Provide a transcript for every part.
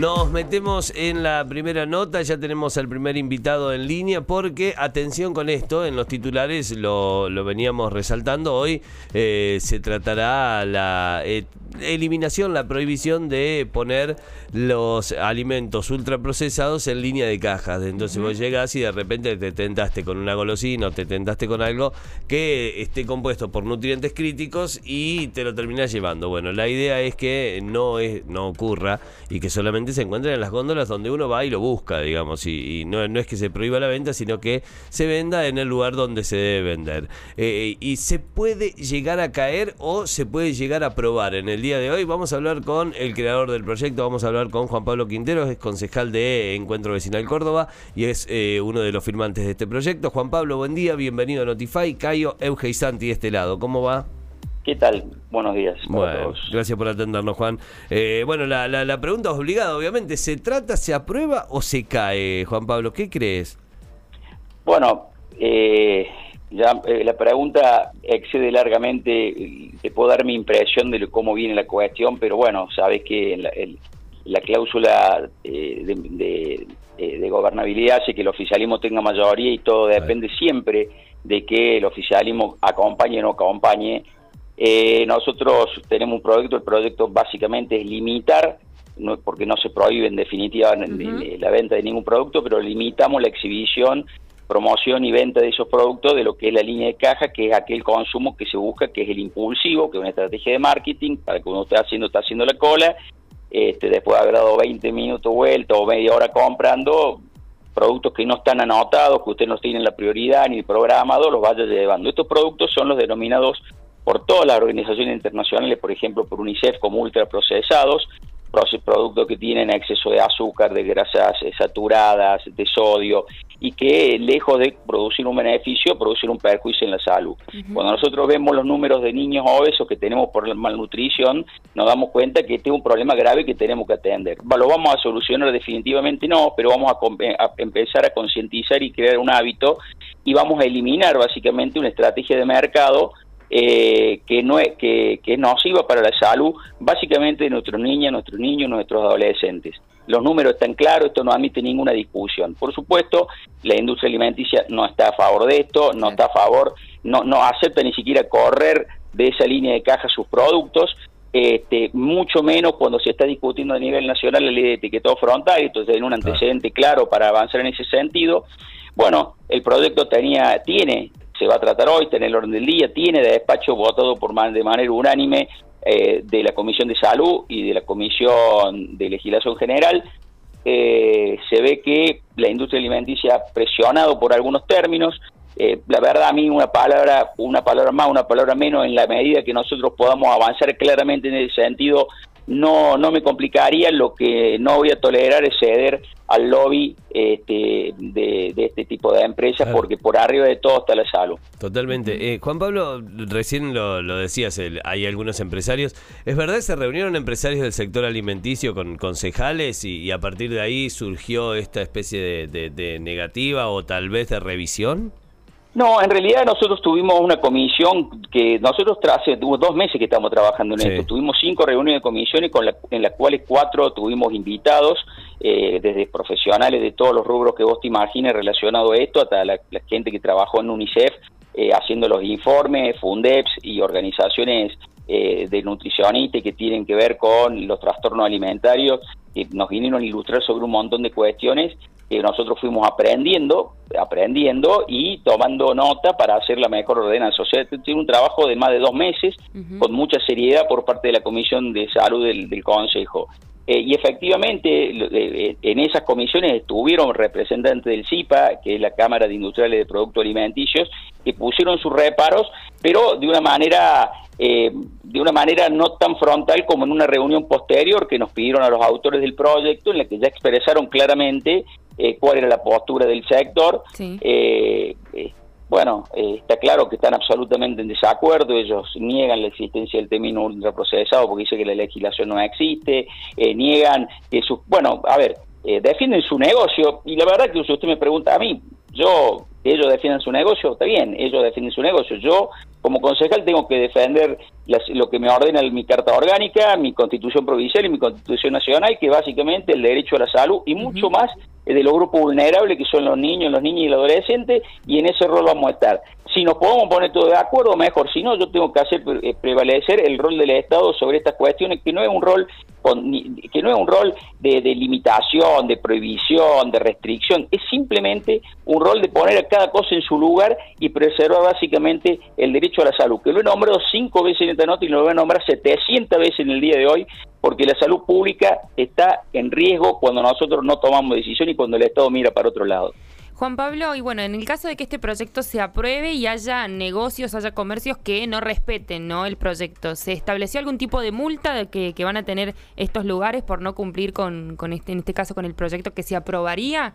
Nos metemos en la primera nota, ya tenemos al primer invitado en línea porque, atención con esto, en los titulares lo, veníamos resaltando, hoy eh, se tratará la eh, eliminación, la prohibición de poner los alimentos ultraprocesados en línea de cajas. Entonces vos llegas y de repente te tentaste con una golosina o te tentaste con algo que esté compuesto por nutrientes críticos y te lo terminás llevando. Bueno, la idea es que no, es, no ocurra y que solamente se encuentren en las góndolas donde uno va y lo busca, digamos. Y, no, es que se prohíba la venta, sino que se venda en el lugar donde se debe vender. Eh, y se puede llegar a caer o se puede llegar a probar. En el día de hoy vamos a hablar con el creador del proyecto, vamos a hablar con Juan Pablo Quintero, es concejal de Encuentro Vecinal Córdoba y es eh, uno de los firmantes de este proyecto. Juan Pablo, buen día, bienvenido a Notify. Cayo Euge Santi de este lado, ¿cómo va? ¿Qué tal? Buenos días. Bueno, gracias por atendernos, Juan. Eh, bueno, la, la, pregunta es obligada, obviamente. ¿Se trata, se aprueba o se cae, Juan Pablo? ¿Qué crees? Bueno, eh, ya eh, la pregunta excede largamente, te puedo dar mi impresión de cómo viene la cuestión, pero bueno, sabes que la, la cláusula de, de, gobernabilidad hace que el oficialismo tenga mayoría y todo depende siempre de que el oficialismo acompañe o no acompañe eh, nosotros tenemos un proyecto, el proyecto básicamente es limitar, no, porque no se prohíbe en definitiva la venta de ningún producto, pero limitamos la exhibición, promoción y venta de esos productos de lo que es la línea de caja, que es aquel consumo que se busca, que es el impulsivo, que es una estrategia de marketing, para que uno esté haciendo, está haciendo la cola, este, después de haber dado 20 minutos vuelta o media hora comprando, productos que no están anotados, que usted no tiene la prioridad ni programado, los vaya llevando. Estos productos son los denominados por todas las organizaciones internacionales, por ejemplo por UNICEF, como ultraprocesados, productos que tienen exceso de azúcar, de grasas saturadas, de sodio, y que lejos de producir un beneficio, producen un perjuicio en la salud. Cuando nosotros vemos los números de niños obesos que tenemos por la malnutrición, nos damos cuenta que este es un problema grave que tenemos que atender. ¿Lo vamos a solucionar definitivamente? No, pero vamos a, a empezar a concientizar y crear un hábito y vamos a eliminar básicamente una estrategia de mercado eh, que, no es, que, que es nociva para la salud, básicamente de nuestros niños, nuestros niños, nuestros adolescentes. Los números están claros, esto no admite ninguna discusión. Por supuesto, la industria alimenticia no está a favor de esto, no está a favor, no, no acepta ni siquiera correr de esa línea de caja sus productos, este, mucho menos cuando se está discutiendo a nivel nacional la ley de etiquetado frontal, entonces hay un antecedente claro para avanzar en ese sentido. Bueno, el proyecto tenía, tiene se va a tratar hoy, está en el orden del día, tiene de despacho votado por de manera unánime eh, de la Comisión de Salud y de la Comisión de Legislación General. Eh, se ve que la industria alimenticia ha presionado por algunos términos. Eh, la verdad a mí una palabra, una palabra más, una palabra menos, en la medida que nosotros podamos avanzar claramente en ese sentido, no, no me complicaría, lo que no voy a tolerar es ceder al lobby este, de, este tipo de empresas, porque por arriba de todo está la salud. Totalmente. Eh, Juan Pablo, recién lo, decías, hay algunos empresarios. ¿Es verdad se reunieron empresarios del sector alimenticio con concejales y, a partir de ahí surgió esta especie de negativa o tal vez de revisión? No, en realidad nosotros tuvimos una comisión que nosotros hace dos meses que estamos trabajando en esto. Tuvimos cinco reuniones de comisiones con en las cuales cuatro tuvimos invitados, eh, desde profesionales de todos los rubros que vos te imagines relacionado a esto, hasta la, gente que trabajó en UNICEF eh, haciendo los informes, FUNDEPS y organizaciones eh, de nutricionistas que tienen que ver con los trastornos alimentarios, que nos vinieron a ilustrar sobre un montón de cuestiones que nosotros fuimos aprendiendo, aprendiendo y tomando nota para hacer la mejor ordenanza. O sea, tiene un trabajo de más de dos meses, con mucha seriedad por parte de la Comisión de Salud del, Consejo. Eh, y efectivamente, eh, en esas comisiones estuvieron representantes del CIPA, que es la Cámara de Industriales de Productos Alimenticios, que pusieron sus reparos, pero de una manera eh, de una manera no tan frontal como en una reunión posterior que nos pidieron a los autores del proyecto, en la que ya expresaron claramente eh, cuál era la postura del sector. Eh, eh, bueno, está claro que están absolutamente en desacuerdo, ellos niegan la existencia del término ultraprocesado porque dice que la legislación no existe, niegan que su... Bueno, a ver, defienden su negocio y la verdad que si usted me pregunta a mí, yo ellos defiendan su negocio, está bien, ellos defienden su negocio. Yo, como concejal, tengo que defender lo que me ordena mi carta orgánica, mi constitución provincial y mi constitución nacional, que básicamente el derecho a la salud y mucho más de los grupos vulnerables que son los niños, los niños y los adolescentes, y en ese rol vamos a estar. Si nos podemos poner todos de acuerdo, mejor. Si no, yo tengo que hacer eh, prevalecer el rol del Estado sobre estas cuestiones, que no es un rol que no es un rol de, limitación, de prohibición, de restricción, es simplemente un rol de poner a cada cosa en su lugar y preservar básicamente el derecho a la salud, que lo he nombrado cinco veces en esta nota y lo voy a nombrar 700 veces en el día de hoy, porque la salud pública está en riesgo cuando nosotros no tomamos decisión y cuando el Estado mira para otro lado. Juan Pablo, y bueno, en el caso de que este proyecto se apruebe y haya negocios, haya comercios que no respeten ¿no? el proyecto, ¿se estableció algún tipo de multa que, que van a tener estos lugares por no cumplir con, con este, en este caso con el proyecto que se aprobaría?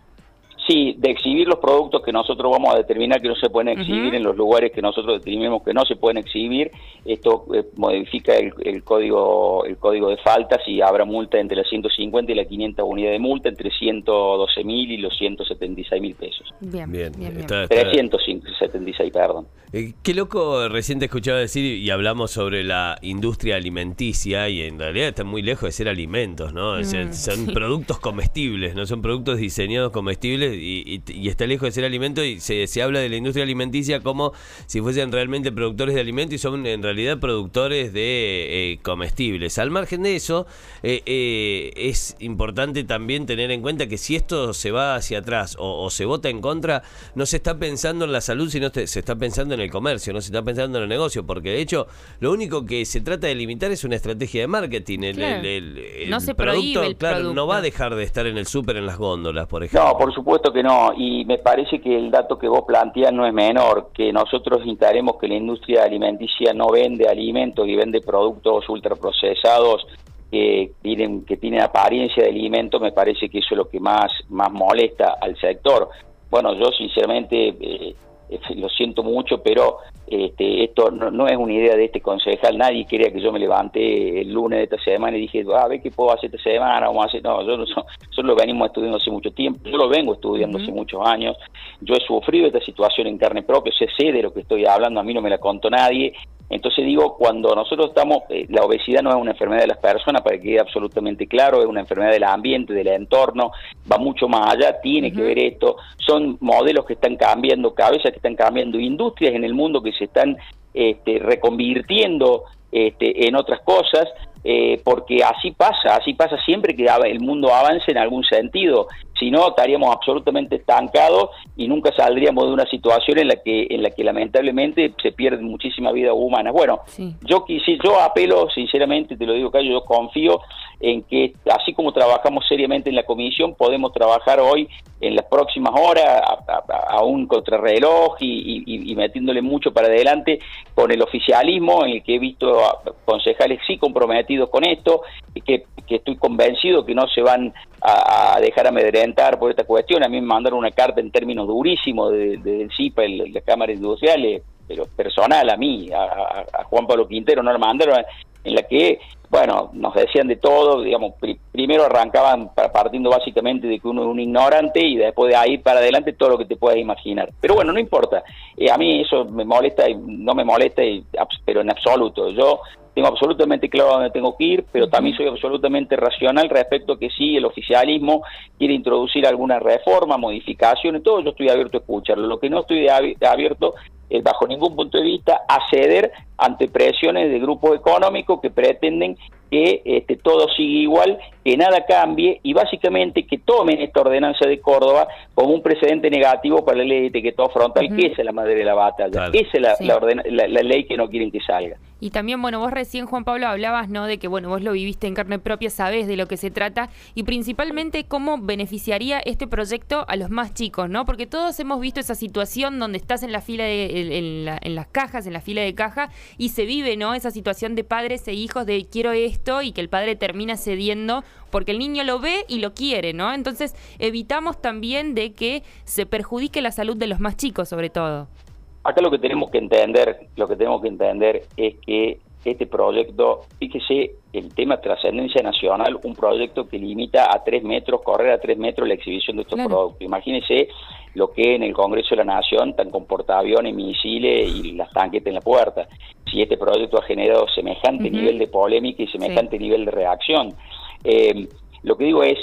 Sí, de exhibir los productos que nosotros vamos a determinar que no se pueden exhibir en los lugares que nosotros determinemos que no se pueden exhibir. Esto eh, modifica el, código el código de faltas y habrá multa entre las 150 y las 500 unidades de multa, entre 112 mil y los 176 mil pesos. Bien, bien. bien, 376, perdón. Eh, qué loco, recién te escuchaba decir y hablamos sobre la industria alimenticia y en realidad está muy lejos de ser alimentos, ¿no? Mm, son productos comestibles, no son productos diseñados comestibles y, está lejos de ser alimento y se, se, habla de la industria alimenticia como si fuesen realmente productores de alimentos y son en realidad productores de eh, comestibles. Al margen de eso, eh, eh, es importante también tener en cuenta que si esto se va hacia atrás o, se vota en contra, no se está pensando en la salud, sino se está pensando en el comercio, no se está pensando en el negocio, porque de hecho lo único que se trata de limitar es una estrategia de marketing. El, no se producto, el claro, no va a dejar de estar en el súper, en las góndolas, por ejemplo. No, por supuesto que no, y me parece que el dato que vos planteas no es menor, que nosotros intentaremos que la industria alimenticia no vende alimentos y vende productos ultraprocesados que tienen, que tienen apariencia de alimento, me parece que eso es lo que más, más molesta al sector. Bueno, yo sinceramente eh, lo siento mucho, pero este, esto no, es una idea de este concejal, nadie quería que yo me levante el lunes de esta semana y dije, a ver qué puedo hacer esta semana, vamos a hacer, no, yo, no, lo venimos estudiando hace mucho tiempo, yo lo vengo estudiando hace muchos años, yo he sufrido esta situación en carne propia, sé, sé de lo que estoy hablando, a mí no me la contó nadie, entonces digo, cuando nosotros estamos, eh, la obesidad no es una enfermedad de las personas, para que quede absolutamente claro, es una enfermedad del ambiente, del entorno, va mucho más allá, tiene que ver esto, son modelos que están cambiando, cabezas que están cambiando, industrias en el mundo que se están este, reconvirtiendo este, en otras cosas, eh, porque así pasa, así pasa siempre que el mundo avance en algún sentido si no estaríamos absolutamente estancados y nunca saldríamos de una situación en la que en la que lamentablemente se pierden muchísimas vidas humanas. Bueno, yo quisi, yo apelo sinceramente, te lo digo Cayo, yo confío en que así como trabajamos seriamente en la comisión, podemos trabajar hoy en las próximas horas a, un contrarreloj y, y, metiéndole mucho para adelante con el oficialismo en el que he visto concejales sí comprometidos con esto, y que, que estoy convencido que no se van a, dejar amedrentar por esta cuestión. A mí me mandaron una carta en términos durísimos del de, CIPA, el, la Cámara Industrial, pero personal a mí, a, Juan Pablo Quintero, no la mandaron, en la que, bueno, nos decían de todo, digamos, primero arrancaban partiendo básicamente de que uno es un ignorante y después de ahí para adelante todo lo que te puedas imaginar. Pero bueno, no importa, eh, a mí eso me molesta y no me molesta, pero en absoluto. Yo tengo absolutamente claro dónde tengo que ir, pero también soy absolutamente racional respecto a que si el oficialismo quiere introducir alguna reforma, modificación, todo, yo estoy abierto a escucharlo. Lo que no estoy abierto es bajo ningún punto de vista a ceder ante presiones de grupos económicos que pretenden que este, todo siga igual, que nada cambie y básicamente que tomen esta ordenanza de Córdoba como un precedente negativo para la ley de etiquetado frontal, que esa es la madre de la batalla, esa es la, la, ley que no quieren que salga. Y también, bueno, vos recién, Juan Pablo, hablabas, ¿no? De que, bueno, vos lo viviste en carne propia, sabés de lo que se trata y principalmente cómo beneficiaría este proyecto a los más chicos, ¿no? Porque todos hemos visto esa situación donde estás en la fila de, en, en las cajas, en la fila de caja y se vive, ¿no? Esa situación de padres e hijos de quiero esto y que el padre termina cediendo porque el niño lo ve y lo quiere, ¿no? Entonces evitamos también de que se perjudique la salud de los más chicos, sobre todo. Acá lo que tenemos que entender, lo que tenemos que entender es que este proyecto, fíjese el tema trascendencia nacional, un proyecto que limita a tres metros, correr a tres metros la exhibición de estos productos. Imagínese lo que en el Congreso de la Nación están con portaaviones, misiles y las tanquetas en la puerta. Si este proyecto ha generado semejante nivel de polémica y semejante nivel de reacción. Eh, lo que digo es,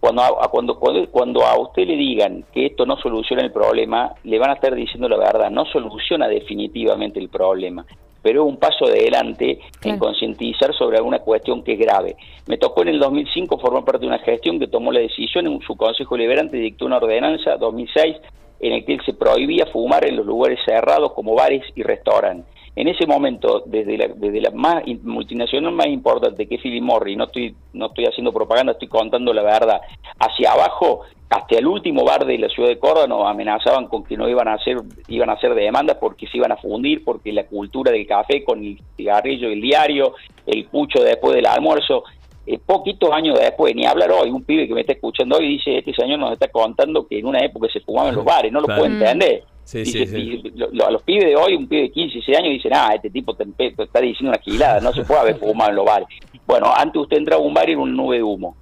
cuando a, cuando, cuando a usted le digan que esto no soluciona el problema, le van a estar diciendo la verdad, no soluciona definitivamente el problema pero es un paso adelante en concientizar sobre alguna cuestión que es grave. Me tocó en el 2005 formar parte de una gestión que tomó la decisión en su Consejo Liberante, dictó una ordenanza 2006 en el que se prohibía fumar en los lugares cerrados como bares y restaurantes. En ese momento, desde la, desde la más multinacional más importante que es Philip Morris, no estoy, no estoy haciendo propaganda, estoy contando la verdad, hacia abajo hasta el último bar de la ciudad de Córdoba nos amenazaban con que no iban a hacer iban a hacer demandas porque se iban a fundir porque la cultura del café con el cigarrillo el diario el pucho después del almuerzo eh, poquitos años después ni hablar hoy un pibe que me está escuchando hoy dice este señor nos está contando que en una época se fumaban en los bares no lo puede entender. Sí, sí, a los pibes de hoy, un pibe de 15, 16 años, dicen, ah, este tipo te, está diciendo una gilada, no se puede haber fumado en los bares. Bueno, antes usted entraba a un bar y era una nube de humo.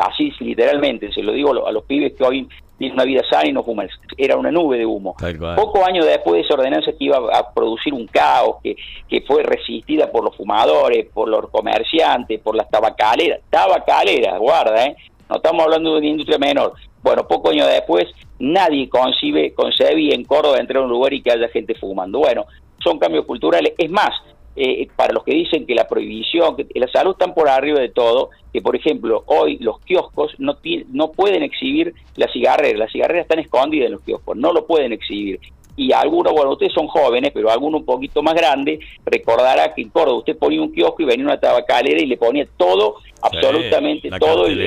Así literalmente, se lo digo a los pibes que hoy una vida sana y no fuman, era una nube de humo. Poco años después de esa ordenanza que iba a producir un caos, que, que fue resistida por los fumadores, por los comerciantes, por las tabacaleras, tabacaleras, guarda, ¿eh? no estamos hablando de una industria menor. Bueno, poco años después, nadie concibe, concebe en Córdoba entrar a un lugar y que haya gente fumando. Bueno, son cambios culturales. Es más, eh, para los que dicen que la prohibición, que la salud están por arriba de todo, que por ejemplo hoy los kioscos no, no pueden exhibir las cigarreras, las cigarreras están escondidas en los kioscos, no lo pueden exhibir. Y algunos, bueno, ustedes son jóvenes, pero algunos un poquito más grandes, recordará que en Córdoba usted ponía un kiosco y venía una tabacalera y le ponía todo, absolutamente todo el,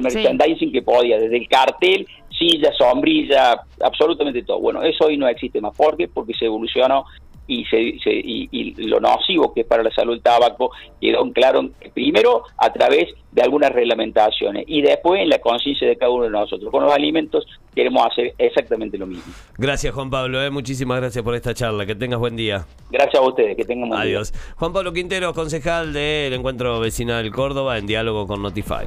merchandising que podía, desde el cartel, silla, sombrilla, absolutamente todo. Bueno, eso hoy no existe más. ¿Por qué? Porque se evolucionó y, se, y, lo nocivo que es para la salud el tabaco quedó claro primero a través de algunas reglamentaciones y después en la conciencia de cada uno de nosotros. Con los alimentos queremos hacer exactamente lo mismo. Gracias Juan Pablo, eh. muchísimas gracias por esta charla, que tengas buen día. Gracias a ustedes, que tengan buen Adiós. Juan Pablo Quintero, concejal del Encuentro Vecinal Córdoba en diálogo con Notify.